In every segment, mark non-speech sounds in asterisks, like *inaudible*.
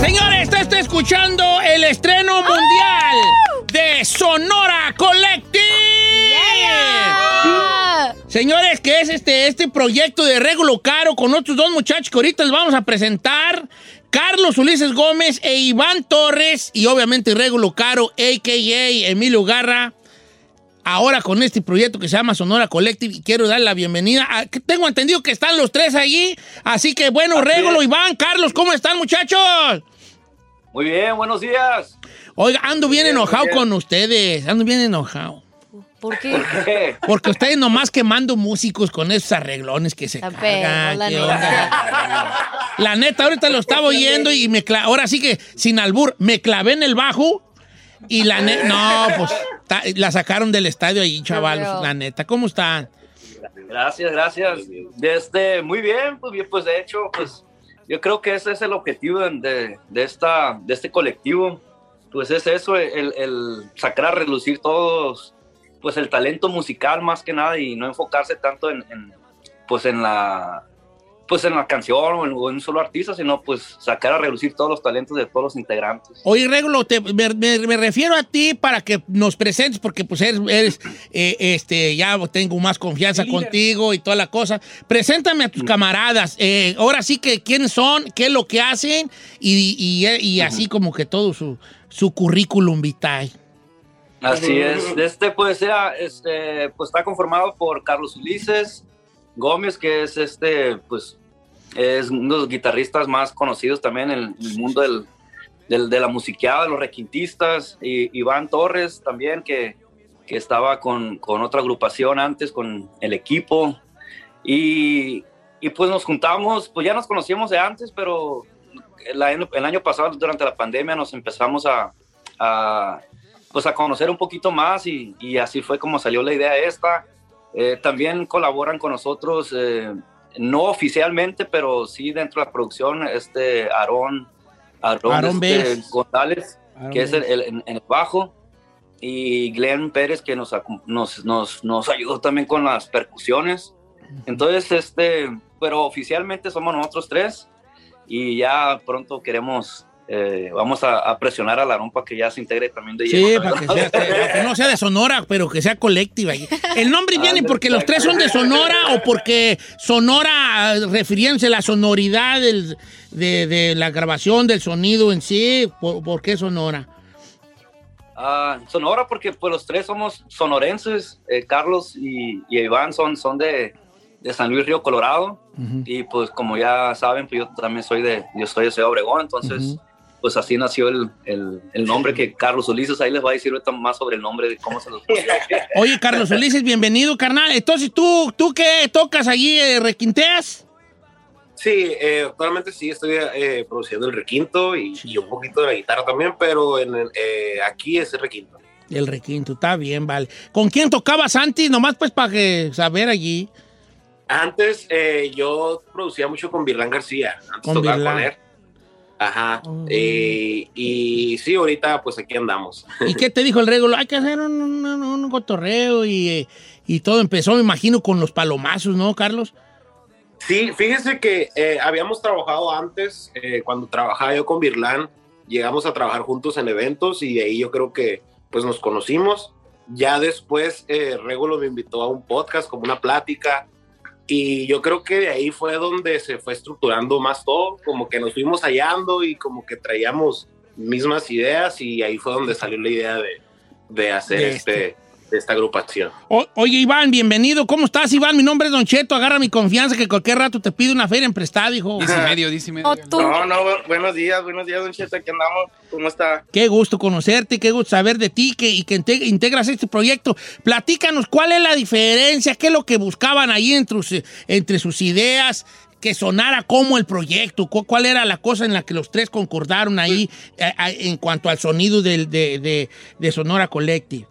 Señores, está, está escuchando el estreno mundial de Sonora Collective. Señores, que es este, este proyecto de Regulo Caro con otros dos muchachos que ahorita les vamos a presentar. Carlos Ulises Gómez e Iván Torres y obviamente Regulo Caro, a.k.a. Emilio Garra. Ahora con este proyecto que se llama Sonora Collective y quiero dar la bienvenida. A, que tengo entendido que están los tres allí. Así que bueno, Regulo, Iván, Carlos, ¿cómo están muchachos? Muy bien, buenos días. Oiga, ando bien, enojado bien. con ustedes. Ando bien enojado. ¿Por qué? ¿Qué? Porque ustedes nomás quemando músicos con esos arreglones que se La la ¿qué neta. onda? La neta, ahorita lo estaba oyendo y me ahora sí que sin albur, me clavé en el bajo y la neta, no, pues ta- la sacaron del estadio ahí, chavalos, veo. la neta. ¿Cómo están? Gracias, gracias. Desde, muy bien, pues bien, pues de hecho, pues yo creo que ese es el objetivo de, de esta, de este colectivo. Pues es eso, el, el sacar a relucir todos, pues el talento musical más que nada y no enfocarse tanto en, en, pues en la pues en la canción o en, o en un solo artista, sino pues sacar a relucir todos los talentos de todos los integrantes. Oye, Regulo, te- me, me- me refiero a ti para que nos presentes, porque pues eres, eres, eh, este, ya tengo más confianza contigo y toda la cosa. Preséntame a tus camaradas. eh, ahora sí que quiénes son, qué es lo que hacen y, y- y así como que todo su, su currículum vitae. Así es. Este pues era, este, pues está conformado por Carlos Ulises Gómez, que es este, pues, es uno de los guitarristas más conocidos también en el mundo del, de la musiqueada, los requintistas. Y Iván Torres también, que, que estaba con, con otra agrupación antes, con el equipo. Y, y pues nos juntamos, pues ya nos conocíamos de antes, pero el año, pasado, durante la pandemia, nos empezamos a, pues a conocer un poquito más y, y así fue como salió la idea esta. Eh, también colaboran con nosotros, eh, no oficialmente, pero sí dentro de la producción, este Aarón, Aarón, este. González, que es el, el- en, en el bajo, y Glenn Pérez, que nos, nos, nos, nos ayudó también con las percusiones. Entonces, este, pero oficialmente somos nosotros tres y ya pronto queremos, eh, vamos a, a presionar a Larón para que ya se integre también de Sí, para que, sea- para que no sea de Sonora, pero que sea colectiva. ¿El nombre viene porque los tres son de Sonora o porque Sonora, eh, refiriéndose a la sonoridad del- de, de la grabación del sonido en sí? ¿Por, por qué Sonora? Ah, Sonora porque pues los tres somos sonorenses, eh, Carlos y, y Iván son, son de, de San Luis Río Colorado y pues como ya saben, pues yo también soy de, yo soy de Ciudad Obregón, entonces. Pues así nació el, el, el nombre que Carlos Ulises, ahí les va a decir más sobre el nombre de cómo se los puso. *laughs* Oye, Carlos Ulises, bienvenido, carnal. Entonces, ¿tú, tú qué tocas allí? eh, ¿Requinteas? Sí, eh, actualmente sí estoy eh, produciendo el requinto y, y un poquito de la guitarra también, pero en, el- eh, aquí es el requinto. El requinto, está bien, vale. ¿Con quién tocabas antes? Nomás pues para que saber allí. Antes eh, yo producía mucho con Virlán García, antes Con tocaba Virlán. con él. Ajá. Eh, y sí, ahorita pues aquí andamos. ¿Y qué *laughs* te dijo el regulo? Hay que hacer un, un- un- cotorreo y, eh, y todo empezó, me imagino, con los palomazos, ¿no, Carlos? Sí, fíjese que eh, habíamos trabajado antes, eh, cuando trabajaba yo con Virlán, llegamos a trabajar juntos en eventos y de ahí yo creo que pues nos conocimos ya después eh, Regulo me invitó a un podcast como una plática y yo creo que de ahí fue donde se fue estructurando más todo, como que nos fuimos hallando y como que traíamos mismas ideas y ahí fue donde salió la idea de, de hacer De este, de esta agrupación. O- oye, Iván, bienvenido. ¿Cómo estás, Iván? Mi nombre es Don Cheto. Agarra mi confianza que cualquier rato te pido una feria en prestado, hijo. Dice y medio, dice y medio. No, tú. No, no, bu- buenos días, buenos días, Don Cheto, aquí andamos. ¿Cómo está? Qué gusto conocerte, qué gusto saber de ti que, y que inte- integras este proyecto. Platícanos, ¿cuál es la diferencia? ¿Qué es lo que buscaban ahí entre, sus- entre sus ideas? Que sonara como el proyecto. ¿Cu- ¿Cuál era la cosa en la que los tres concordaron ahí eh, en cuanto al sonido de, de- de Sonora Collective?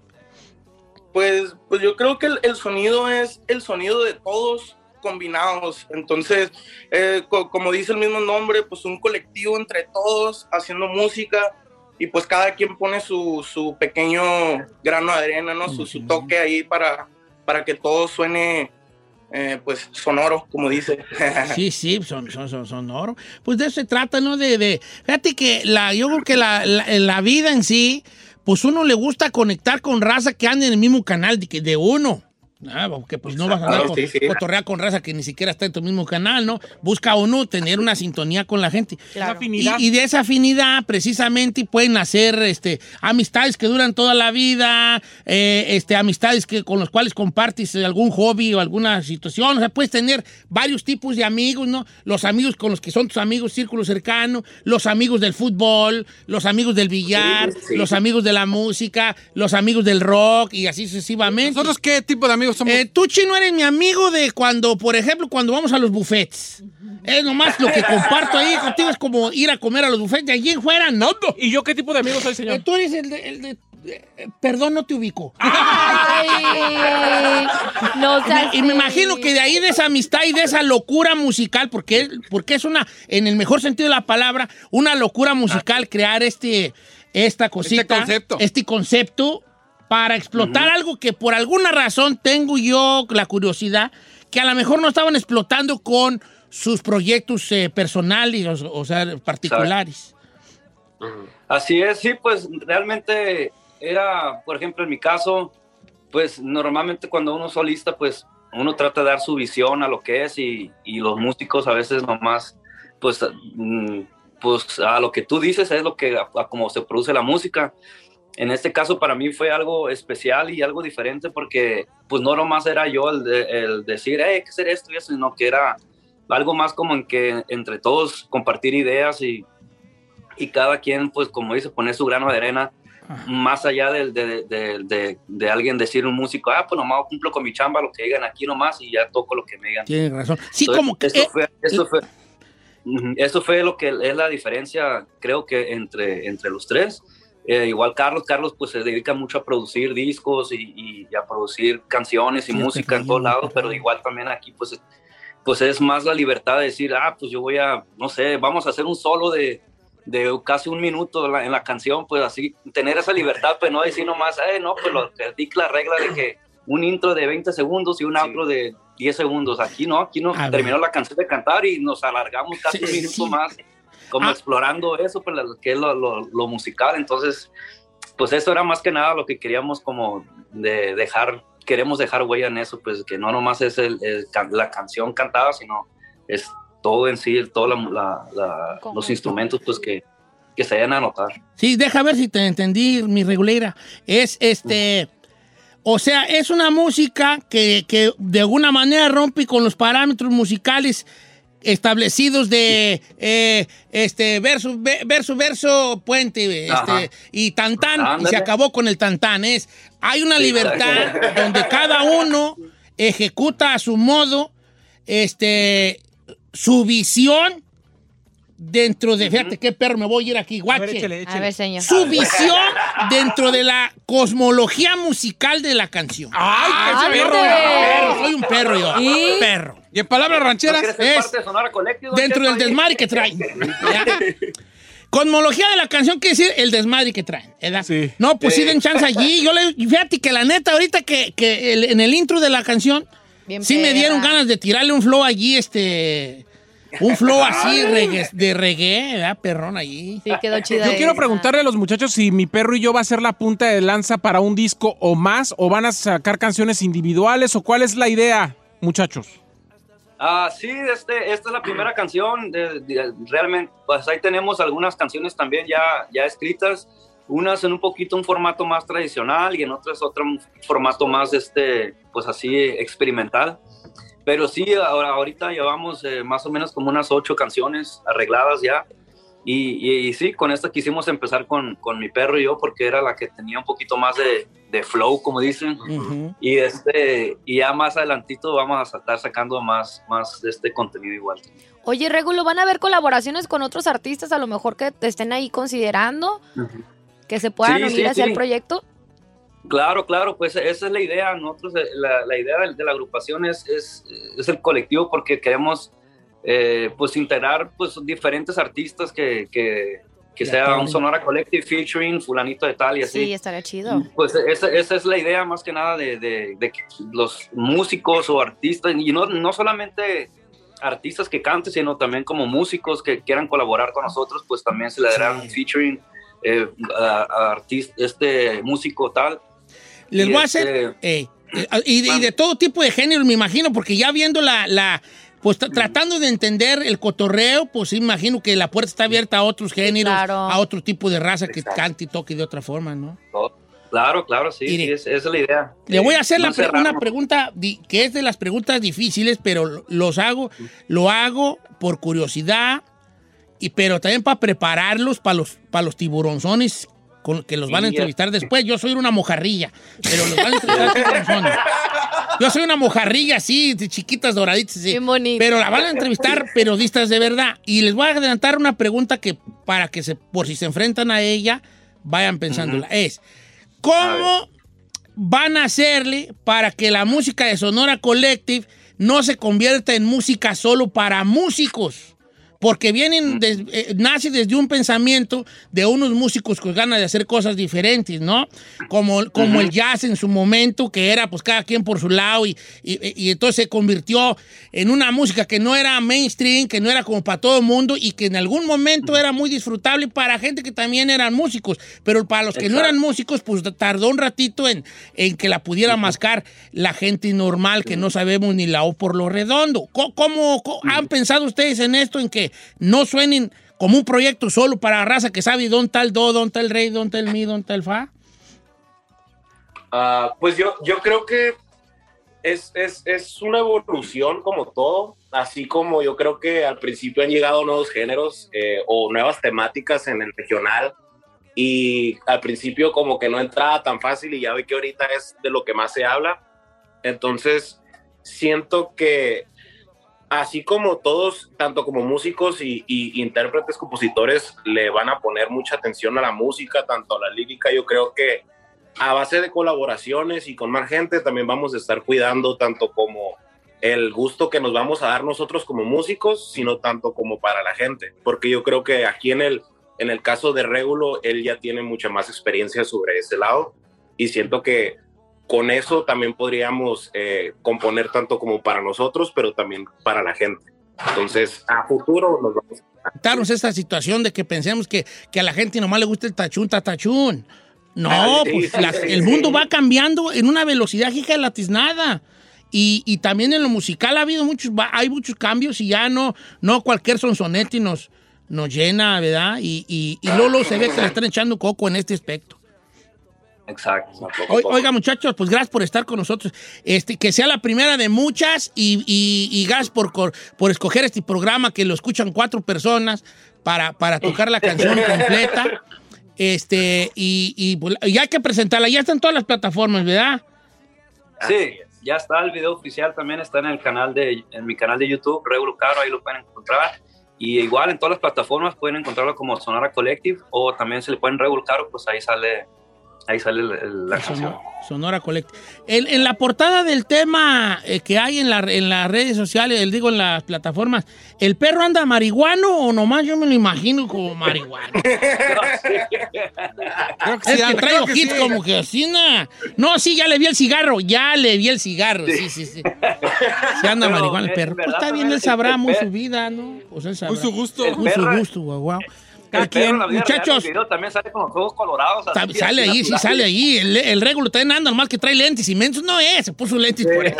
Pues, pues yo creo que el, el sonido es el sonido de todos combinados. Entonces, eh, co- como dice el mismo nombre, pues un colectivo entre todos haciendo música y pues cada quien pone su, su pequeño grano de arena, ¿no? Su, su toque ahí para, para que todo suene eh, pues sonoro, como dice. *laughs* Sí, sí, son, son, son, sonoro. Pues de eso se trata, ¿no? De, de- fíjate que la, yo creo que la, la, la vida en sí, pues uno le gusta conectar con raza que anda en el mismo canal de, de uno. Ah, porque pues no vas a andar sí, sí. cotorrear con raza que ni siquiera está en tu mismo canal, ¿no? Busca uno tener una sintonía con la gente. Claro. Y, y de esa afinidad, precisamente, pueden hacer este, amistades que duran toda la vida, eh, este, amistades que, con los cuales compartes algún hobby o alguna situación. O sea, puedes tener varios tipos de amigos, ¿no? Los amigos con los que son tus amigos, círculo cercano, los amigos del fútbol, los amigos del billar, Sí, sí. los amigos de la música, los amigos del rock y así sucesivamente. ¿Nosotros qué tipo de amigos somos? Eh, tú, Chino, eres mi amigo de cuando, por ejemplo, cuando vamos a los buffets. Es nomás lo que comparto ahí contigo, es como ir a comer a los buffets. De allí en fuera, no. no. ¿Y yo qué tipo de amigo soy, Eh, señor? tú eres el de... el de- eh, perdón, no te ubico. Ay, no Y seas me, y me así. imagino que de ahí de esa amistad y de esa locura musical, porque, porque es una, en el mejor sentido de la palabra, una locura musical crear este, esta cosita, concepto. este concepto para explotar algo que por alguna razón tengo yo la curiosidad, que a lo mejor no estaban explotando con sus proyectos eh, personales, o, o sea, particulares. Así es, sí, pues realmente era, por ejemplo, en mi caso, pues normalmente cuando uno es solista, pues uno trata de dar su visión a lo que es y, y los músicos a veces nomás, pues, mm, pues a lo que tú dices es lo que, a, a cómo se produce la música. En este caso para mí fue algo especial y algo diferente porque pues no nomás era yo el, de- el decir, hey, hay que hacer esto y eso, sino que era algo más como en que entre todos compartir ideas y, y cada quien, pues como dice, poner su grano de arena, más allá del- de, de, de, de alguien decir un músico, ah, pues nomás cumplo con mi chamba, lo que digan aquí nomás y ya toco lo que me digan. Tienes razón. Sí, Entonces, como que... Eso eh, fue, eso fue, Ujú, eso fue lo que es la diferencia, creo que entre, entre los tres. Eh, igual Carlos, Carlos pues se dedica mucho a producir discos y, y- y a producir canciones y Sí, música en todos lados, pero igual también aquí pues, pues es más la libertad de decir, ah, pues yo voy a, no sé, vamos a hacer un solo de, de casi un minuto en la, en la canción, pues así, tener esa libertad, pues no decir nomás, eh, no, pues lo la regla de que un intro de 20 segundos y un outro de 10 segundos. Aquí no, aquí no, terminó la canción de cantar y nos alargamos casi Sí, un minuto más, como Ah. explorando eso, pues lo que es lo, lo- lo musical. Entonces, pues eso era más que nada lo que queríamos como de dejar, queremos dejar huella en eso, pues que no nomás es el, la canción cantada, sino es todo en sí, todos los instrumentos, pues que, que se vayan a notar. Sí, deja ver si te entendí, mi regulera. Es este. O sea, es una música que, que de alguna manera rompe con los parámetros musicales establecidos de eh, este verso, ve- verso, verso, puente, este, y tantán, y se acabó con el tantán. Es, hay una libertad *laughs* donde cada uno ejecuta a su modo este, su visión dentro de, fíjate qué perro me voy a ir aquí, A guache ver, échale, échale. A ver, señor. su visión dentro de la cosmología musical de la canción. ¡Ay, qué perro! Perro, soy un perro yo. ¿Y? Perro. Y en palabras ¿No rancheras, es parte de Sonora Dentro del desmadre que traen. *laughs* ¿Ya? Cosmología de la canción quiere decir el desmadre que traen. ¿verdad? Sí. No, pues sí den chance allí. Yo le, fíjate que la neta, ahorita que, que el- en el intro de la canción, Bien sí me dieron ganas de tirarle un flow allí, este. Un flow así reggae- de reggae, ¿verdad, perrón? Ahí. Sí, quedó chida. Yo quiero esa. preguntarle a los muchachos si mi perro y yo va a ser la punta de lanza para un disco o más, o van a sacar canciones individuales, o cuál es la idea, muchachos. Ah, sí, este, esta es la primera canción. de- de- realmente, pues ahí tenemos algunas canciones también ya, ya escritas. Unas en un poquito un formato más tradicional y en otras otro formato más, este, pues así, experimental. Pero sí, ahora, ahorita llevamos eh, más o menos como unas ocho canciones arregladas ya. Y, y- y sí, con esta quisimos empezar con, con mi perro y yo porque era la que tenía un poquito más de, de flow, como dicen. Ujú. Y este y ya más adelantito vamos a estar sacando más, más de este contenido igual. Oye, Regulo, ¿van a haber colaboraciones con otros artistas a lo mejor que te estén ahí considerando? Que se puedan Sí, unir sí, hacia sí. el proyecto. Claro, claro, pues esa es la idea. Nosotros, eh, la, la idea de, de la agrupación es, es, es el colectivo porque queremos eh, pues integrar pues diferentes artistas que, que, que sea un Sonora Collective featuring fulanito de tal y así. Sí, estaría chido. Pues esa, esa es la idea más que nada de, de- los músicos o artistas, y no, no solamente artistas que canten, sino también como músicos que quieran colaborar con nosotros, pues también se le dará un featuring eh, a, a artista, este músico tal. Les Y voy a este- hacer. eh, eh, y, de, y de todo tipo de género, me imagino, porque ya viendo la. la pues tra- tratando de entender el cotorreo, pues imagino que la puerta está abierta a otros géneros, claro. a otro tipo de raza que Exacto. cante y toque de otra forma, ¿no? Claro, claro, sí, sí, es- esa es la idea. Le voy a Eh, hacer la pre- una pregunta que es de las preguntas difíciles, pero lo- los hago, lo hago por curiosidad, y, pero también para prepararlos para los, para los tiburonzones con, que los van a entrevistar después. Yo soy una mojarrilla, pero los van a entrevistar. Yo soy una mojarrilla así, de chiquitas doraditas. así. Bien bonito. Pero la van a entrevistar periodistas de verdad. Y les voy a adelantar una pregunta que para que se, por si se enfrentan a ella, vayan pensándola. Es, ¿cómo van a hacerle para que la música de Sonora Collective no se convierta en música solo para músicos? Porque vienen, des- eh, nace desde un pensamiento de unos músicos con ganas de hacer cosas diferentes, ¿no? Como, como el jazz en su momento, que era pues cada quien por su lado y, y- y entonces se convirtió en una música que no era mainstream, que no era como para todo el mundo y que en algún momento era muy disfrutable para gente que también eran músicos, pero para los que no eran músicos, pues tardó un ratito en, en que la pudiera mascar la gente normal que no sabemos ni la O por lo redondo. ¿Cómo, cómo- cómo- han pensado ustedes en esto, en que no suenen como un proyecto solo para raza que sabe dónde está el do, dónde está el rey, dónde está el mi, dónde está el fa? Ah, pues yo, yo creo que es, es, es una evolución como todo, así como yo creo que al principio han llegado nuevos géneros eh, o nuevas temáticas en el regional y al principio como que no entraba tan fácil y ya ve que ahorita es de lo que más se habla. Entonces siento que así como todos, tanto como músicos y, intérpretes, compositores, le van a poner mucha atención a la música, tanto a la lírica, yo creo que a base de colaboraciones y con más gente también vamos a estar cuidando tanto como el gusto que nos vamos a dar nosotros como músicos, sino tanto como para la gente, porque yo creo que aquí en el, en el caso de Régulo, él ya tiene mucha más experiencia sobre ese lado. Y siento que con eso también podríamos eh, componer tanto como para nosotros, pero también para la gente. Entonces, a futuro nos vamos a Quitarnos esta situación de que pensemos que, que a la gente nomás le gusta el tachún, tatachún. No, sí, pues sí, la- sí, el mundo va cambiando en una velocidad hija de la tiznada. Y, y también en lo musical ha habido muchos, hay muchos cambios y ya no, no cualquier sonsonetti nos, nos llena, ¿verdad? Y, y, y Lolo se ve que le están echando coco en este aspecto. Exacto. Oi- Oiga, muchachos, pues gracias por estar con nosotros. Este, que sea la primera de muchas y, y- y gracias por, por escoger este programa que lo escuchan cuatro personas para, para tocar la canción *laughs* completa. Este, y, y, pues, y hay que presentarla. Ya están todas las plataformas, ¿verdad? Sí, ya está el video oficial, también está en el canal de, en mi canal de YouTube, Regulo Caro, ahí lo pueden encontrar. Y igual en todas las plataformas pueden encontrarlo como Sonora Collective o también se le ponen Regulo Caro, pues ahí sale ahí sale el- el- la canción. Sonora, Sonora Collective. En, en la portada del tema eh, que hay en, la- en las redes sociales, el- digo en las plataformas, ¿el perro anda marihuano o nomás yo me lo imagino como marihuano? *laughs* Creo que es sí, que trae creo que ojitos sí. como que así, na. No, sí, ya le vi el cigarro, ya le vi el cigarro, sí, sí, sí. Se anda Pero, marihuana el perro. Pues está bien, él sabrá muy su vida, ¿no? Pues él sabrá. Muy su gusto. Muy su gusto, guau, guau. Cada quien, real, muchachos, video también sale con los ojos colorados. Así, Sale así ahí, sí sale ahí. El, el también anda, nomás que trae lentes inmensos. No es, se puso lentes por eso.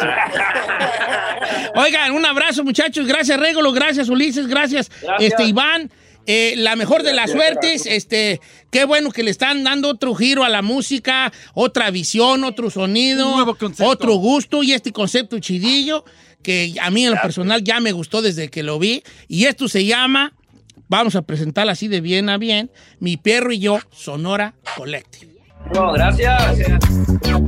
Oigan, un abrazo, muchachos. Gracias, Régulo. Gracias, Ulises. Gracias, Gracias. este Iván. Eh, la mejor de las suertes. Este, qué bueno que le están dando otro giro a la música, otra visión, otro sonido, otro gusto y este concepto chidillo que a mí en lo personal ya me gustó desde que lo vi. Y esto se llama, vamos a presentarla así de bien a bien, Mi perro y yo, Sonora Collective. No, gracias. Don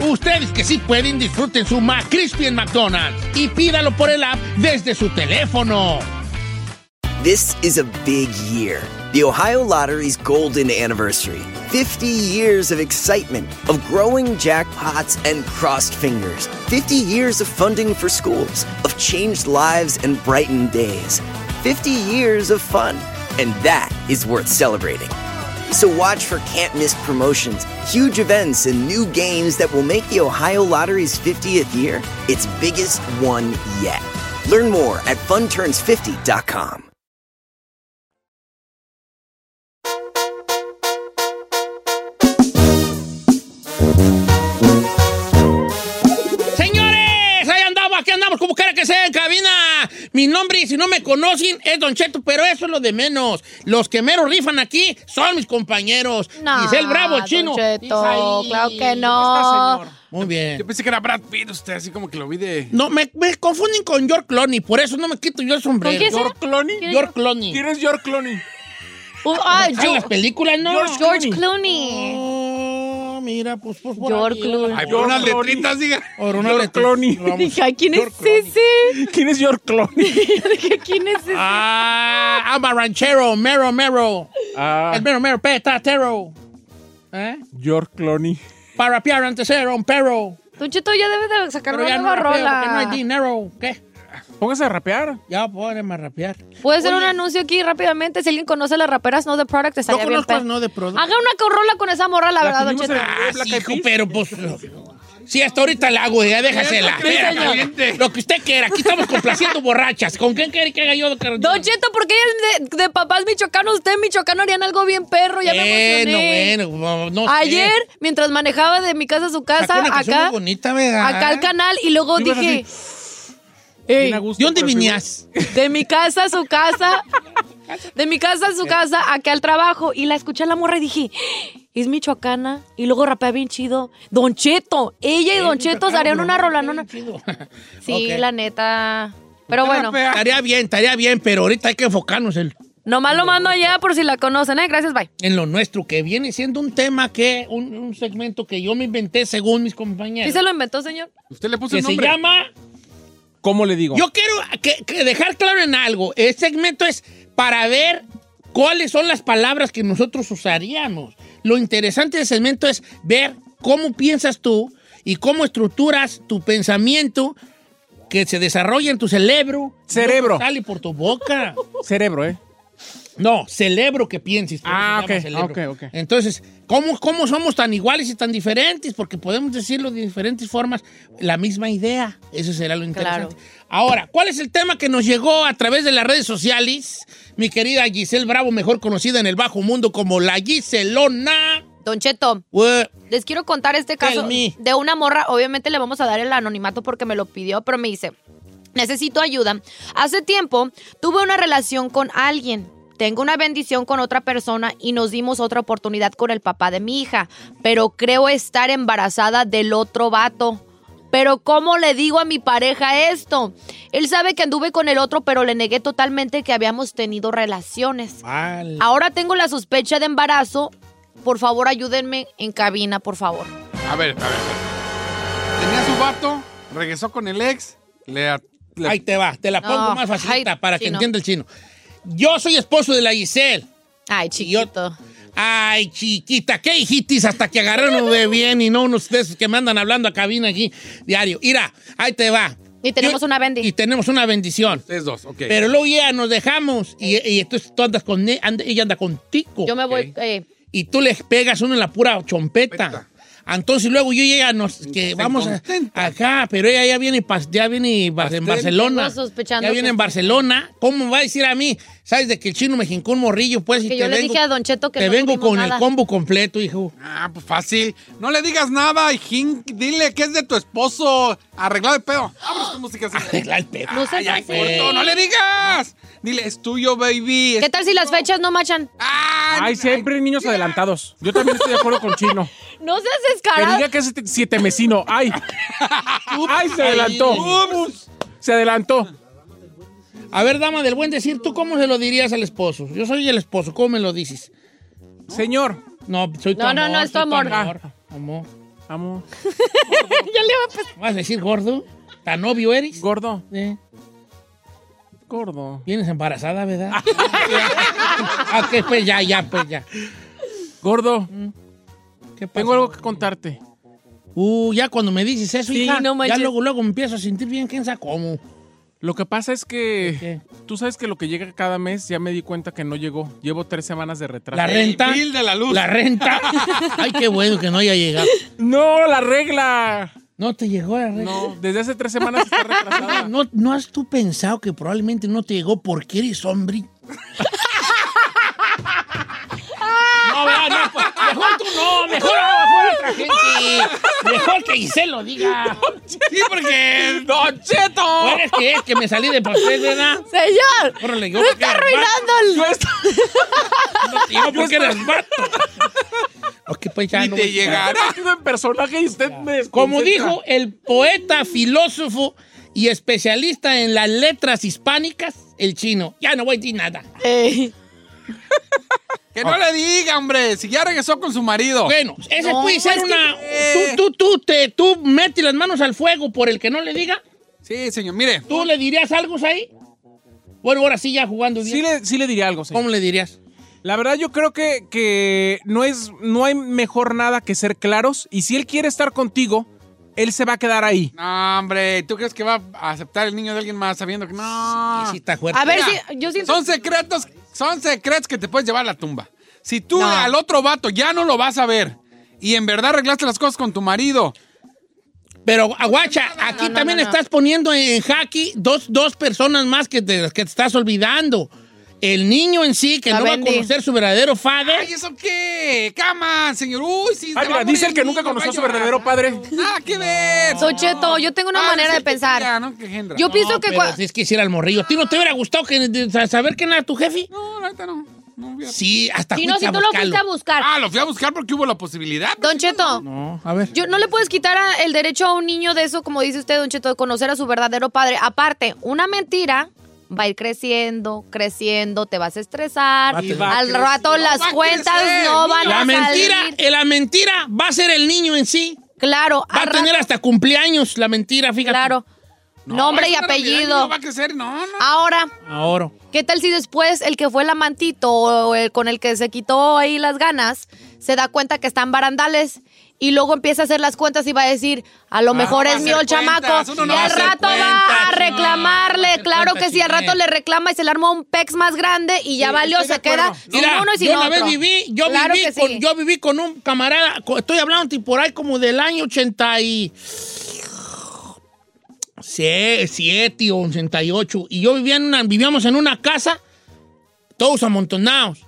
Ustedes que sí pueden, disfruten su McCrispy en McDonald's y pídalo por el app desde su teléfono. This is a big year. The Ohio Lottery's golden anniversary. 50 years of excitement, of growing jackpots and crossed fingers. 50 years of funding for schools, of changed lives and brightened days. 50 years of fun. And that is worth celebrating. So watch for can't miss promotions, huge events, and new games that will make the Ohio Lottery's 50th year its biggest one yet. Learn more at funturns50.com. Señores, ahí andamos, aquí andamos, como quiera que sea. Mi nombre, si no me conocen, es Don Cheto, pero eso es lo de menos. Los que mero rifan aquí son mis compañeros. No, Giselle Bravo, Don chino. Cheto, Isaí. claro que ¿Cómo está, no. señor? Muy bien. Yo pensé que era Brad Pitt, usted así como que lo vi de... No, me, me confunden con George Clooney, por eso no me quito yo el sombrero. ¿Con quién ¿George Clooney? ¿Quién es George Clooney. ¿Quién es George Clooney? Uh, ah, ¿En George, las películas, no? George Clooney. Oh, mira, pues, pues por George. Clooney. Ay, por unas letritas, diga. Por una George. Clooney. Dije, ¿quién es ese? ¿Quién es George Clooney? *laughs* *laughs* Dije, ¿quién es ese? Ah, I'm a ranchero, mero, mero. Ah, El mero, mero, petatero. ¿Eh? George Clooney. Para rapear antes era un perro. Don Cheto ya debe de sacar una nueva rola. porque no hay dinero. ¿Qué? Póngase a rapear. Ya podemos rapear. Puede ser un anuncio aquí rápidamente. Si alguien conoce a las raperas No The Product, No estaría bien. conozco pe- no de producto. Haga una rola con esa morra, la, La verdad, Don Cheto. Ah, sí, hijo, pero pues... Sí, hasta ahorita la hago, ya déjasela. Lo que usted quiera. Aquí estamos complaciendo borrachas. ¿Con quién quiere que haga yo? Don Cheto, ¿por qué de, de papás michoacanos? Usted en Michoacán harían algo bien perro, ya me emocioné. Bueno, bueno, no sé. Ayer, mientras manejaba de mi casa a su casa, acá, muy bonita, ¿verdad? acá al canal, y luego dije, ¿De "Ey, dónde venías? de mi casa a su casa, *laughs* de mi casa a su casa, acá al trabajo, y la escuché a la morra y dije, es michoacana, y luego rapea bien chido. Don Cheto, ella y Don Cheto se harían una rolanona. *laughs* Sí, la neta. Pero bueno, Estaría bien, estaría bien, pero ahorita hay que enfocarnos en, nomás lo mando allá por si la conocen, ¿eh? Gracias, bye. en lo nuestro, que viene siendo un tema que, un, un segmento que yo me inventé según mis ¿Sí compañeros. se lo inventó, señor? Usted le puso que el se nombre. llama ¿Cómo le digo? Yo quiero que, que dejar claro en algo. Este segmento es para ver cuáles son las palabras que nosotros usaríamos. Lo interesante del segmento es ver cómo piensas tú y cómo estructuras tu pensamiento que se desarrolla en tu cerebro. Cerebro. Sale por tu boca. Cerebro, ¿eh? No, cerebro que pienses. Ah, ok, ok, ok. Entonces, ¿cómo, ¿cómo somos tan iguales y tan diferentes? Porque podemos decirlo de diferentes formas, la misma idea. Eso será lo interesante. Ahora, ¿cuál es el tema que nos llegó a través de las redes sociales? Mi querida Giselle Bravo, mejor conocida en el bajo mundo como la Giselona. Don Cheto, Ue- les quiero contar este caso de una morra. Obviamente le vamos a dar el anonimato porque me lo pidió, pero me dice, necesito ayuda. Hace tiempo tuve una relación con alguien. Tengo una bendición con otra persona y nos dimos otra oportunidad con el papá de mi hija, pero creo estar embarazada del otro vato. Pero ¿cómo le digo a mi pareja esto? Él sabe que anduve con el otro, pero le negué totalmente que habíamos tenido relaciones. Ahora tengo la sospecha de embarazo. Por favor, ayúdenme en cabina, por favor. A ver, a ver. Tenía su vato, regresó con el ex, le... le- Ahí te va, te la pongo No, más facilita ay, para que entienda el chino. Yo soy esposo de la Giselle. Ay, chiquito. Ay, chiquita, ¿qué hijitis? Hasta que agarraron de bien y no unos de esos que me andan hablando a cabina aquí diario. Mira, ahí te va. Y tenemos Yo- una bendición. Y tenemos una bendición. Ustedes dos, ok. Pero luego ya nos dejamos y, y entonces tú andas con e- anda- ella anda contigo. Yo me voy. eh, Y tú le pegas uno en la pura chompeta. Chompeta. Entonces luego yo y ella nos que vamos a, acá, pero ella ya viene ya viene en. Barcelona. Ya viene en Barcelona. ¿Cómo va a decir a mí? ¿Sabes de que el chino me jincó un morrillo pues y que te yo le vengo, dije a Don Cheto que te no vengo con nada. el combo completo, hijo. Ah, pues fácil. No le digas nada, hijín. Dile que es de tu esposo. Arreglado de pedo. Abres tu música así. Arregla el pedo. No seas Ay, corto, no le digas. Dile, es tuyo, baby. ¿Qué tal si las fechas no machan? Ay, Hay siempre niños adelantados. Yo también estoy de acuerdo con Chino. *laughs* No seas Que descarado. diga que es siete- siete mesino. ¡Ay! ¡Ay, se adelantó! Ups. Se adelantó. A ver, dama del buen decir, ¿tú cómo se lo dirías al esposo? Yo soy el esposo, ¿cómo me lo dices? Señor, No, soy tu No, amor. no, no, es tu amor. amor. Amor. amo. *laughs* ya le va a pasar. ¿Vas a decir gordo? ¿Tan novio eres? Gordo, Eh, gordo. Vienes embarazada, ¿verdad? *laughs* ah, que pues ya, ya, pues ya. Gordo, ¿Qué pasa? Tengo algo que contarte. Uh, ya cuando me dices eso, Sí, hija, no ya luego, luego me empiezo a sentir bien, ¿quién sabe cómo? Lo que pasa es que ¿Qué? tú sabes que lo que llega cada mes ya me di cuenta que no llegó. Llevo tres semanas de retraso. La renta. bill de la luz. La renta. *laughs* Ay, qué bueno que no haya llegado. No, la regla. No te llegó la renta. No, desde hace tres semanas está retrasada. *laughs* ¿No, ¿No has tú pensado que probablemente no te llegó porque eres hombre? *laughs* No, no, mejor tú no, mejor, mejor otra gente. Mejor que Giselle lo diga. Sí, porque... ¡Don Cheto! ¿Cuál es que es que me salí de pastel, verdad? Señor, Órale, yo no porque está arruinando el... Yo vato, no te porque eres vato. Ok, pues ya Ni no te a- llegará. en personaje y usted me Como dijo el poeta, filósofo y especialista en las letras hispánicas, el chino. Ya no voy a decir nada. Ey. *laughs* Que no le diga, hombre. Si ya regresó con su marido. Bueno, ese No, puede ser es que- una. Tú, tú, tú, te, tú metes las manos al fuego por el que no le diga. Sí, señor. Mire. ¿Tú le dirías algo ahí? Bueno, ahora sí, ya jugando bien. Sí le, sí le diría algo, señor. ¿Cómo le dirías? La verdad yo creo que, que no, es, no hay mejor nada que ser claros y si él quiere estar contigo, él se va a quedar ahí. No, hombre. ¿Tú crees que va a aceptar el niño de alguien más sabiendo que no? Sí, está fuerte. A ver Mira, si yo siento... Son secretos, son secretos que te puedes llevar a la tumba. Si tú No. al otro vato ya no lo vas a ver y en verdad arreglaste las cosas con tu marido Pero, aguacha, aquí no, también no, estás poniendo en jaque dos, dos personas más que las que te estás olvidando. El niño en sí, que La no va a conocer su verdadero padre. Ay, ¿eso qué? Cama, señor. Uy, sí. se Ah, mira, dice el que nunca conoció a su verdadero padre. Nada que ver. Socheto, yo tengo una Ah, manera de que pensar. ya, ¿no? Yo pienso No, que pero si es que hiciera el morrillo. ¿A ti no te hubiera gustado que, saber quién era tu jefe? No, la neta no. no Sí, hasta Si no, si tú lo fuiste a buscar. Ah, lo fui a buscar porque hubo la posibilidad. Don Cheto, No, a ver. yo no le puedes quitar a- el derecho a un niño de eso, como dice usted, Don Cheto, de conocer a su verdadero padre. Aparte, una mentira va a ir creciendo, creciendo, te vas a estresar. Va Al rato crecer. las cuentas no van La a mentira, salir. eh, la mentira va a ser el niño en sí. Claro, Va a tener hasta cumpleaños la mentira, fíjate. Claro. No, Nombre y apellido. No va a crecer, no, no. Ahora, Ahora. ¿qué tal si después el que fue el amantito o el con el que se quitó ahí las ganas se da cuenta que están barandales y luego empieza a hacer las cuentas y va a decir, a lo Ah, mejor es mío el cuentas, chamaco no y al rato va cuentas, a va hacer claro que sí, al rato le reclama y se le armó un pex más grande y ya Sí, valió, se queda sin Mira, uno y sin yo una otro. vez viví, yo Claro viví con, sí. yo viví con un camarada, estoy hablando por ahí como del año 80 y sie- siete o 88 y yo vivía en una, vivíamos en una casa todos amontonados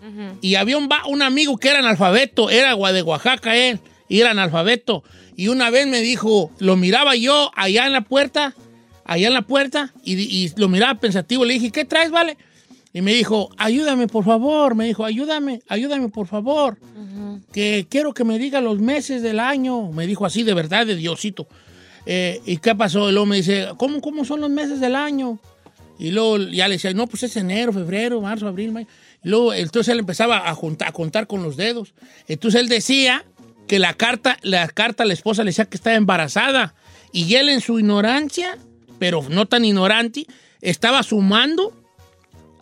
y había un, va- un amigo que era analfabeto, era de Oaxaca él, y era analfabeto y una vez me dijo, lo miraba yo allá en la puerta, allá en la puerta y, y lo miraba pensativo, le dije, ¿qué traes, vale? Y me dijo, ayúdame, por favor. Me dijo, ayúdame, ayúdame, por favor. Que quiero que me diga los meses del año. Me dijo así, de verdad, de Diosito. Eh, ¿Y qué pasó? Y luego me dice, ¿cómo, ¿cómo son los meses del año? Y luego ya le decía, no, pues es enero, febrero, marzo, abril, mayo. Y luego, entonces él empezaba a, junta- a contar con los dedos. Entonces él decía que la carta, la carta a la esposa le decía que estaba embarazada. Y él en su ignorancia, pero no tan ignorante, estaba sumando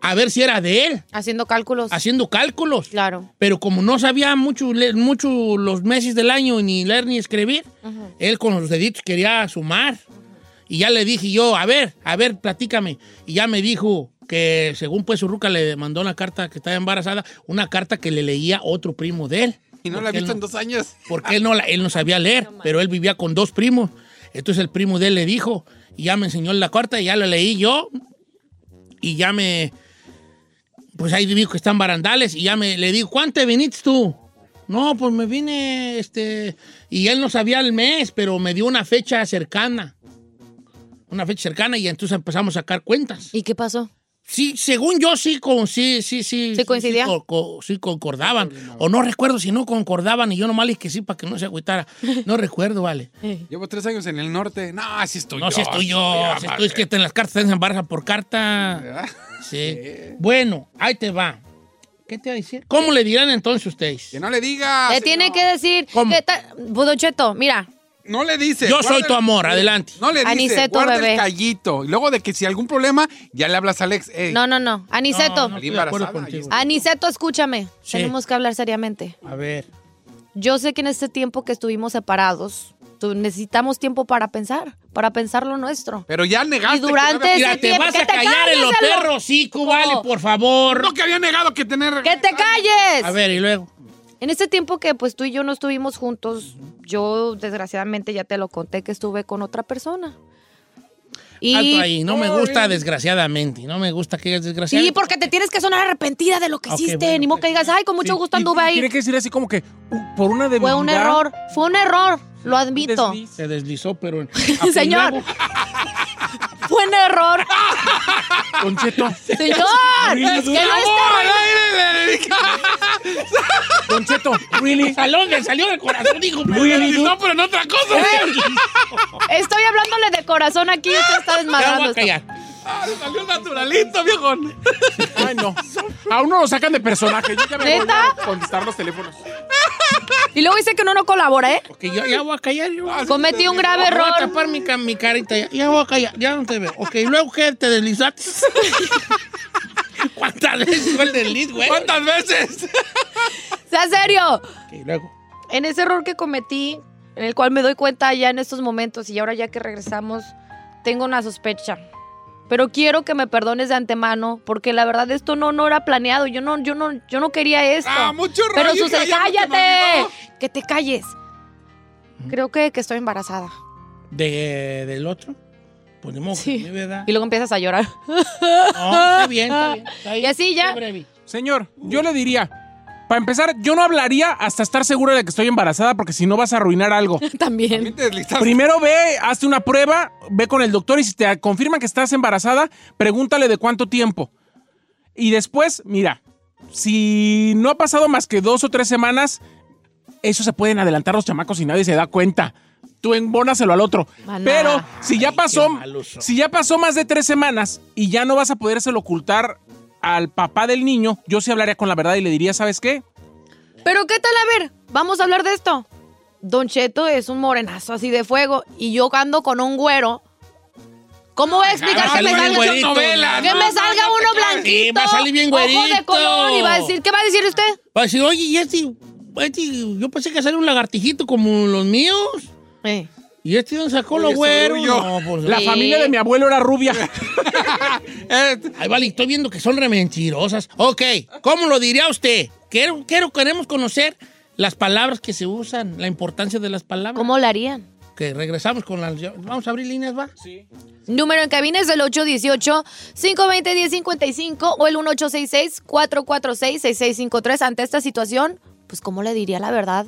a ver si era de él, Haciendo cálculos. haciendo cálculos. Claro. Pero como no sabía mucho, mucho los meses del año, ni leer ni escribir, él con los deditos quería sumar. Y ya le dije yo, a ver, a ver, platícame. Y ya me dijo que según pues su ruca le mandó una carta que estaba embarazada, una carta que le leía otro primo de él. Y no la él visto en dos años. Porque él no, él no sabía leer, *laughs* pero él vivía con dos primos. Entonces el primo de él le dijo, y ya me enseñó la carta, y ya la leí yo, y ya me... Pues ahí dijo que están barandales, y ya me le digo, ¿cuánto te viniste tú? No, pues me vine, este... Y él no sabía el mes, pero me dio una fecha cercana. Una fecha cercana, y entonces empezamos a sacar cuentas. ¿Y qué pasó? Sí, según yo sí, con, sí, sí, sí. ¿Sí coincidía? co- co- Sí, concordaban. O no recuerdo si no concordaban y yo nomás le dije que sí para que no se agüitara. *laughs* No recuerdo, vale. Llevo tres años en el norte. No, así estoy No, yo. si estoy yo. Si estoy, es que en las cartas te embarazan por carta. ¿Verdad? Sí. Bueno, ahí te va. ¿Qué te va a decir? ¿Cómo le dirán entonces ustedes? Que no le diga. Le tiene que decir. ¿Cómo? que ta- Pues, Don Cheto, mira, No le dice. Yo soy tu amor, adelante. No le dice. Aniceto, guarda bebé. el callito. Y luego de que si algún problema, ya le hablas a Alex. Ey, no, no, no. Aniceto, No, no. Aniceto, escúchame. Sí. Tenemos que hablar seriamente. A ver. Yo sé que en este tiempo que estuvimos separados, necesitamos tiempo para pensar, para pensar lo nuestro. Pero ya negaste. Y durante que no, Mira, ese te vas que a te callar en los perros, sí, vale, por favor. no, que había negado que tener. ¡Que te calles! A ver, y luego. En este tiempo que pues tú y yo no estuvimos juntos, yo desgraciadamente ya te lo conté que estuve con otra persona. Y Alto ahí. No me gusta desgraciadamente. No me gusta que digas desgraciado. Sí, porque te tienes que sonar arrepentida de lo que hiciste. bueno, Ni modo que digas, ay, con mucho Sí, gusto anduve ahí. Tiene que decir así como que uh, por una debilidad. Fue un error. Fue un error. Lo admito. desliz. Se deslizó, pero... *laughs* Señor. *laughs* Fue un error. Don Cheto. Señor. es que no ¡Oh, al está. aire le dedica! Don Cheto, really? Salón, le salió del corazón, dijo. Really? No, pero en otra cosa. Estoy hablándole de corazón aquí usted está Ya desmadrando. voy a esto. callar. Ah, le salió naturalito, viejón. Ay, no. A uno lo sacan de personaje. Yo ya me voy ¿Neta? a contestar los teléfonos. Y luego dice que uno no colabora, ¿eh? Ok, ya, ya voy a callar. Yo. Cometí un grave Voy a error. tapar mi, ca- mi carita. Ya, ya voy a callar. Ya no te veo. Ok, ¿y luego qué? ¿Te deslizaste? *laughs* ¿Cuántas veces fue el desliz, güey? ¿Cuántas veces? Sea serio. Ok, luego. En ese error que cometí, en el cual me doy cuenta ya en estos momentos y ahora ya que regresamos, tengo una sospecha. Pero quiero que me perdones de antemano, porque la verdad esto no, no era planeado. Yo no, yo no, yo no quería esto. Ah, mucho Pero rollo, me cállate. Que te calles. Creo que, que estoy embarazada. de, del otro. Pues modo, Sí. ¿verdad? Y luego empiezas a llorar. No, está bien, está bien. está bien. *laughs* Y así ya. Señor, yo le diría, para empezar, yo no hablaría hasta estar seguro de que estoy embarazada porque si no vas a arruinar algo. *laughs* También. Primero ve, hazte una prueba, ve con el doctor y si te confirman que estás embarazada, pregúntale de cuánto tiempo. Y después, mira, si no ha pasado más que dos o tres semanas, eso se pueden adelantar los chamacos y nadie se da cuenta. Tú embónaselo al otro. Maná. Pero si ya Ay, pasó, si ya pasó más de tres semanas y ya no vas a podérselo ocultar al papá del niño, yo sí hablaría con la verdad y le diría, ¿sabes qué? Pero ¿qué tal? A ver, vamos a hablar de esto. Don Cheto es un morenazo así de fuego y yo ando con un güero. ¿Cómo voy a explicar va a que me salga, güerito, novela, que no, me no, salga no uno claves. blanquito? Sí, va a salir bien Ojos de güerito. color y va a decir, ¿qué va a decir usted? Va a decir, oye, y este, este, yo pensé que salió un lagartijito como los míos. Eh. ¿Y este dónde sacó orgullo. No, pues, La Sí. familia de mi abuelo era rubia. *laughs* Ay, vale, estoy viendo que son rementirosas. Ok, ¿cómo lo diría usted? Quiero, quiero, queremos conocer las palabras que se usan, la importancia de las palabras. ¿Cómo lo harían? Que regresamos con las... Vamos a abrir líneas, ¿va? Número en cabina es el 818-520-1055 o el 1866-446-6653. Ante esta situación, pues ¿cómo le diría la verdad?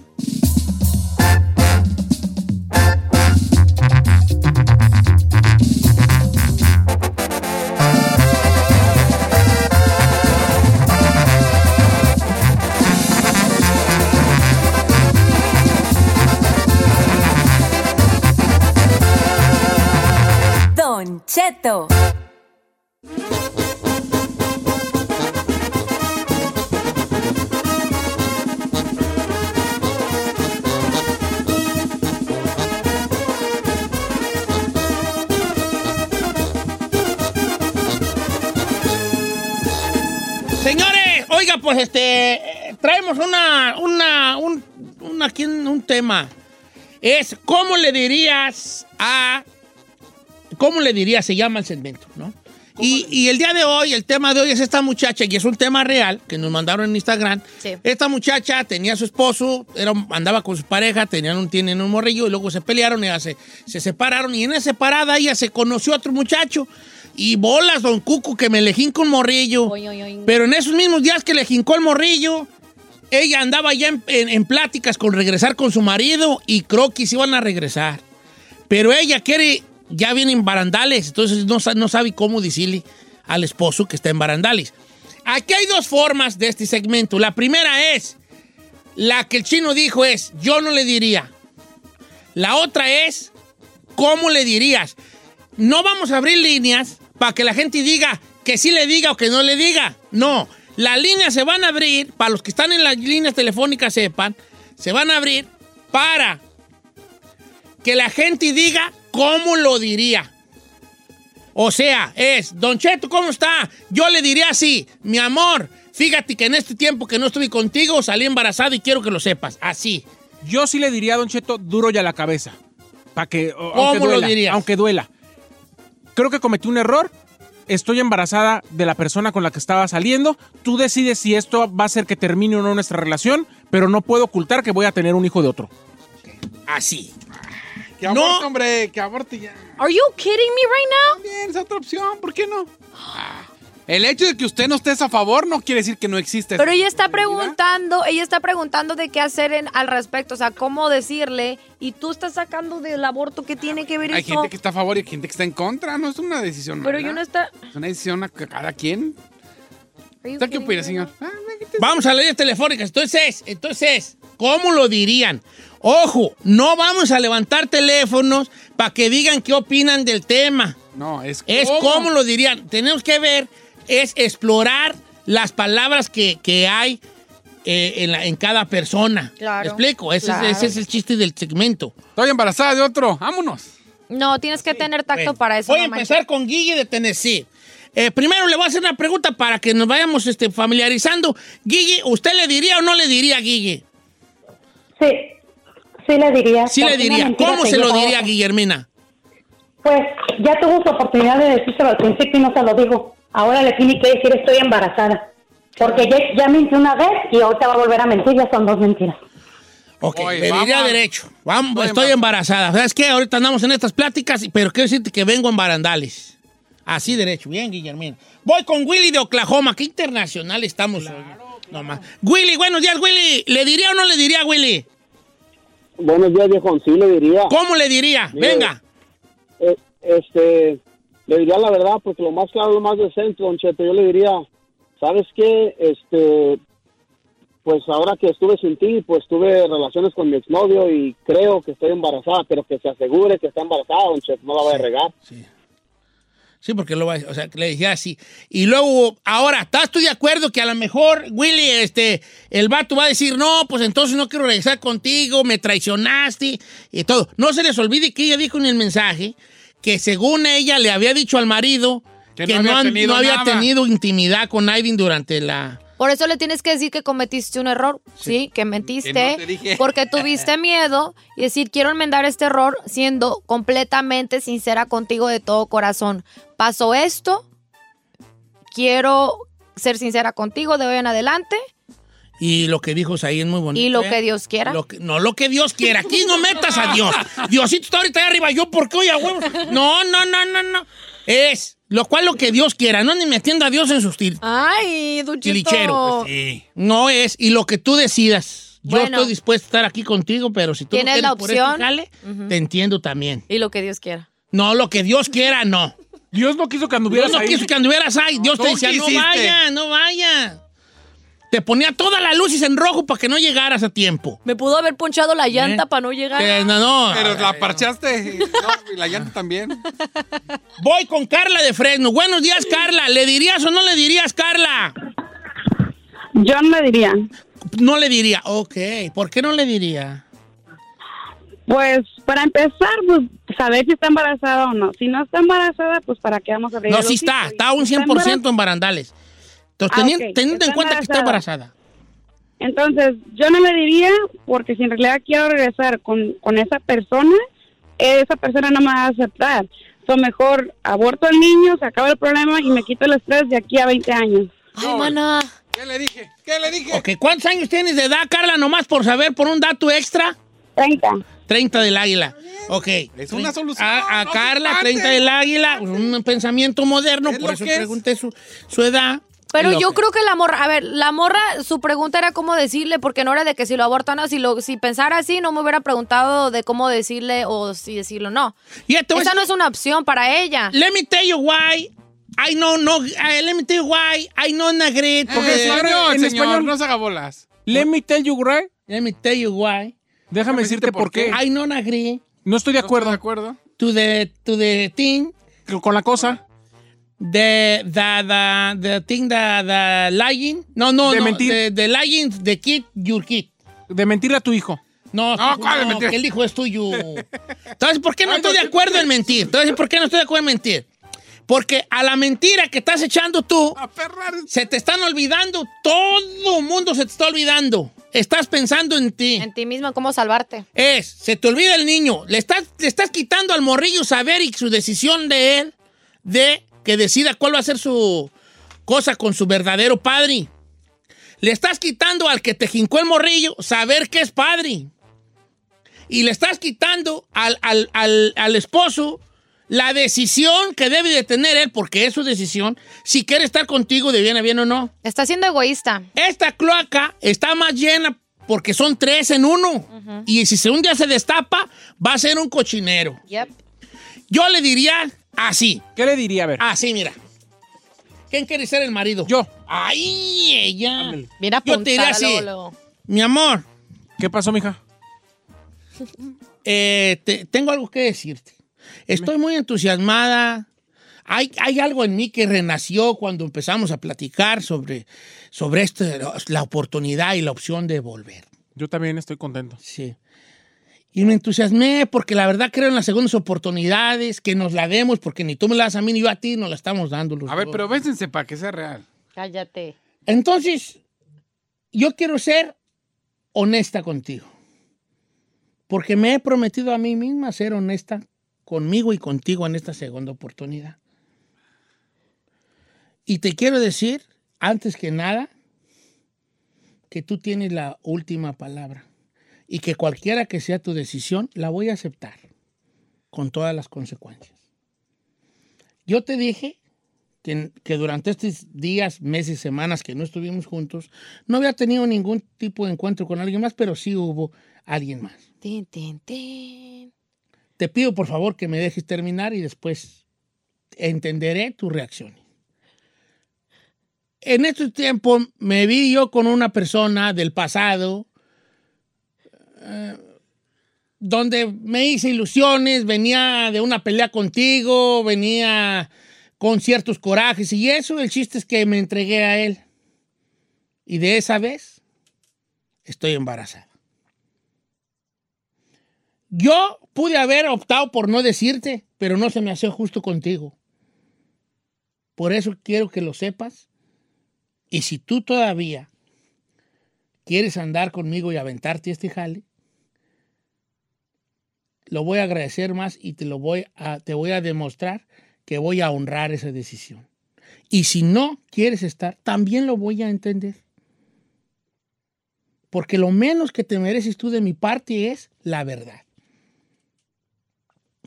Señores, oiga, pues este, traemos una, una, un, un- aquí un tema. Es, ¿cómo le dirías a, cómo le dirías, se llama el segmento, ¿no? Y, y el día de hoy, el tema de hoy es esta muchacha, y es un tema real, que nos mandaron en Instagram. Sí. Esta muchacha tenía a su esposo, era, andaba con su pareja, tenían un, tienen un morrillo, y luego se pelearon, y se, se separaron, y en esa separada ella se conoció a otro muchacho. Y bolas, don Cuco, que me le jinco un morrillo. Oy, oy, oy. Pero en esos mismos días que le jincó el morrillo, ella andaba ya en, en- en pláticas con regresar con su marido y creo que se iban a regresar. Pero ella quiere, ya viene en barandales, entonces no, no sabe cómo decirle al esposo que está en barandales. Aquí hay dos formas de este segmento. La primera es, la que el chino dijo es, yo no le diría. La otra es, ¿cómo le dirías? No vamos a abrir líneas para que la gente diga que sí le diga o que no le diga. No, las líneas se van a abrir, para los que están en las líneas telefónicas sepan, se van a abrir para que la gente diga cómo lo diría. O sea, es, Don Cheto, ¿cómo está? Yo le diría así, mi amor, fíjate que en este tiempo que no estuve contigo salí embarazada y quiero que lo sepas. Así. Yo sí le diría a Don Cheto duro y a la cabeza. Para que. ¿Cómo aunque lo dirías? Aunque duela. Creo que cometí un error. Estoy embarazada de la persona con la que estaba saliendo. Tú decides si esto va a hacer que termine o no nuestra relación, pero no puedo ocultar que voy a tener un hijo de otro. Así. Que aborte, hombre, que aborte ya. Are you kidding me right now? Bien, es otra opción, ¿por qué no? Ah, El hecho de que usted no estés a favor no quiere decir que no existe. Pero ella está preguntando, ella está preguntando de qué hacer en- al respecto, o sea, cómo decirle, y tú estás sacando del aborto que tiene que ver Hay eso. gente que está a favor y hay gente que está en contra, no es una decisión Pero mala. yo no está. Es una decisión a cada quien. ¿Usted qué opina, señor? Ah, Vamos a las líneas telefónicas. Entonces, entonces, ¿cómo lo dirían? Ojo, no vamos a levantar teléfonos para que digan qué opinan del tema. No, es Es cómo lo dirían. Tenemos que ver, es explorar las palabras que, que hay eh, en, la- en cada persona. Claro, ¿Me explico? Ese, claro. es, ese es el chiste del segmento. Estoy embarazada de otro, vámonos. No, tienes que tener tacto Bueno, para eso. Voy a empezar con Guille de Tennessee. Eh, primero le voy a hacer una pregunta para que nos vayamos este, familiarizando. Guille, ¿usted le diría o no le diría a Guille? Sí, sí le diría. Sí le diría. ¿Cómo se lo diría a. Guillermina? Pues ya tuvo su oportunidad de decírselo al principio y no se lo dijo. Ahora le tiene que decir estoy embarazada. Porque ya, ya mintió una vez y ahorita va a volver a mentir, ya son dos mentiras. Ok, Oye, le diría a- derecho. Vamos, Estoy estoy embarazada. ¿Sabes qué? Ahorita andamos en estas pláticas, pero quiero decirte que vengo en barandales. Así derecho. Bien, Guillermina. Voy con Willy de Oklahoma. Qué internacional estamos hoy. No más. Willy, buenos días, Willy. ¿Le diría o no le diría, Willy? Buenos días, viejo. Sí, le diría. ¿Cómo le diría? Mire, Venga. eh, este, le diría la verdad, porque lo más claro, lo más decente, Don Cheto, yo le diría, ¿sabes qué? Este, pues ahora que estuve sin ti, pues tuve relaciones con mi exnovio y creo que estoy embarazada, pero que se asegure que está embarazada, Don Cheto, no la vaya a regar. Sí, porque lo va, o sea, le dije así. Y luego, ahora, ¿estás tú de acuerdo que a lo mejor, Willy, este, el vato va a decir, no, pues entonces no quiero regresar contigo, me traicionaste y todo? No se les olvide que ella dijo en el mensaje que según ella le había dicho al marido que, Que no no, había tenido no había nada. tenido intimidad con Aiden durante la... Por eso le tienes que decir que cometiste un error, sí, que mentiste, Que no te dije. porque tuviste *laughs* miedo y decir, quiero enmendar este error siendo completamente sincera contigo de todo corazón. Pasó esto, quiero ser sincera contigo de hoy en adelante Y lo que dijo ahí es muy bonito. y lo ¿eh? que Dios quiera. Lo que- no, lo que Dios quiera. Aquí no metas a Dios. Diosito está ahorita ahí arriba. ¿Yo por qué oye a huevos? No, no, no, no, no. Es lo cual lo que Dios quiera. No ni metiendo a Dios en sus tir- Ay, Duchito. Pues No es. Y lo que tú decidas. Yo Bueno. estoy dispuesto a estar aquí contigo, pero si tú no Tienes quieres la por este opción. te entiendo también. Y lo que Dios quiera. No, lo que Dios quiera, no. Dios no quiso que anduvieras Dios no ahí. quiso que anduvieras ahí. Dios te decía, no vaya, no vaya. Te ponía todas las luces en rojo para que no llegaras a tiempo. Me pudo haber ponchado la llanta ¿Eh? para no llegar. Eh, no, no. Pero la parchaste y, no, y la llanta también. *laughs* Voy con Carla de Fresno. Buenos días, Carla. ¿Le dirías o no le dirías, Carla? Yo no le diría. No le diría. Ok. ¿Por qué no le diría? Pues para empezar, pues saber si está embarazada o no. Si no está embarazada, pues para qué vamos a ver. No, sí está. Está un 100% en barandales. Entonces, Ah, teni- ok. teniendo en cuenta que está embarazada. Entonces, yo no le diría, porque si en realidad quiero regresar con, con esa persona, esa persona no me va a aceptar. So, mejor aborto al niño, se acaba el problema y me quito el estrés de aquí a 20 años. Ay, mana. ¿Qué le dije? ¿Qué le dije? Ok, ¿cuántos años tienes de edad, Carla? Nomás por saber, por un dato extra. 30. 30 del águila. Ok. Es una solución. A, a no se Carla, espante. 30 del águila, un pensamiento moderno, Es por eso es. pregunté su, su edad. Pero yo creo que la morra, a ver, la morra, su pregunta era cómo decirle, porque no era de que si lo abortan o si lo, si pensara así, no me hubiera preguntado de cómo decirle o si decirlo no. A Esa no es una opción para ella. Let me tell you why. I know, no, I- let me tell you why. I know agree. Porque Eh, español, en señor, español. no se haga bolas. Let me tell you right. Let me tell you why. Déjame decirte por qué. I don't agree No estoy de acuerdo ¿De acuerdo? to the, to the thing, con la cosa. the, the, the, the thing, the, the lying. No, no, De no. mentir. The, the lying, the kid, your kid. De mentirle a tu hijo. No, No, tú ¿cuál de no, mentir? que el hijo es tuyo. *laughs* Entonces, ¿por qué no estoy de acuerdo en mentir? Entonces, ¿por qué no estoy de acuerdo en mentir? Porque a la mentira que estás echando tú, A perrar. se te están olvidando, todo el mundo se te está olvidando. Estás pensando en ti. En ti mismo, cómo salvarte. Es, se te olvida el niño. Le estás, le estás quitando al morrillo saber y su decisión de él, de que decida cuál va a ser su cosa con su verdadero padre. Le estás quitando al que te jincó el morrillo saber que es padre. Y le estás quitando al, al- al- al esposo la decisión que debe de tener él, porque es su decisión, si quiere estar contigo de bien a bien o no. Está siendo egoísta. Esta cloaca está más llena porque son tres en uno. Y si se- un día se destapa, va a ser un cochinero. Yep. Yo le diría así. ¿Qué le diría? A ver. Así, mira. ¿Quién quiere ser el marido? Yo. ¡Ay, ella! Bien Yo te diría así. luego. Mi amor, ¿Qué pasó, mija? eh, te- tengo algo que decirte. Estoy muy entusiasmada. Hay, hay algo en mí que renació cuando empezamos a platicar sobre, sobre esto, la oportunidad y la opción de volver. Yo también estoy contento. Sí. Y me entusiasmé porque la verdad creo en las segundas oportunidades, que nos la demos, porque ni tú me la das a mí ni yo a ti, nos la estamos dando. los A ver, dos. pero bésense para que sea real. Cállate. Entonces, yo quiero ser honesta contigo. Porque me he prometido a mí misma ser honesta conmigo y contigo en esta segunda oportunidad. Y te quiero decir, antes que nada, que tú tienes la última palabra. y que cualquiera que sea tu decisión, la voy a aceptar con todas las consecuencias. Yo te dije que, durante estos días, meses, semanas que no estuvimos juntos, no había tenido ningún tipo de encuentro con alguien más, pero sí hubo alguien más. Tin, tin, tin. Te pido por favor que me dejes terminar y después entenderé tu reacción. En este tiempo me vi yo con una persona del pasado eh, donde me hice ilusiones, venía de una pelea contigo, venía con ciertos corajes y eso, el chiste es que me entregué a él. Y de esa vez estoy embarazada. Yo pude haber optado por no decirte, pero no se me hace justo contigo. Por eso quiero que lo sepas. Y si tú todavía quieres andar conmigo y aventarte este jale, lo voy a agradecer más y te lo voy a, te voy a demostrar que voy a honrar esa decisión. Y si no quieres estar, también lo voy a entender. Porque lo menos que te mereces tú de mi parte es la verdad.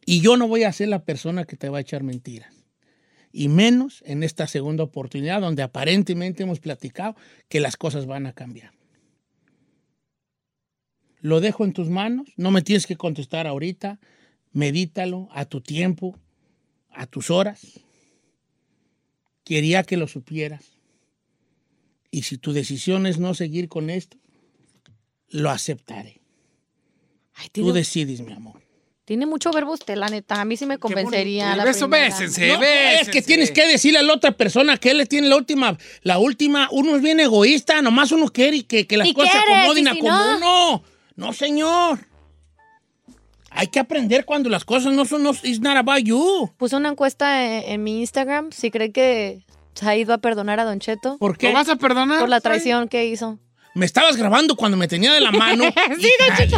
Y yo no voy a ser la persona que te va a echar mentiras. Y menos en esta segunda oportunidad donde aparentemente hemos platicado que las cosas van a cambiar. Lo dejo en tus manos, no me tienes que contestar ahorita, medítalo a tu tiempo, a tus horas. Quería que lo supieras. Y si tu decisión es no seguir con esto, lo aceptaré. Tú decides, mi amor. Tiene mucho verbo usted, la neta. A mí sí me convencería. la Beso, primera. bésense, No, bésense. es que tienes que decirle a la otra persona que él le tiene la última, la última, uno es bien egoísta, nomás uno quiere y que, que las ¿Y cosas se acomoden ¿Y a si como no? uno. No, señor. Hay que aprender cuando las cosas no son, no, it's not about you. Puse una encuesta en, en mi Instagram si cree que se ha ido a perdonar a Don Cheto. ¿Por qué? ¿Lo vas a perdonar? Por la traición que hizo. Me estabas grabando cuando me tenía de la mano. *laughs* Sí, Don Cheto.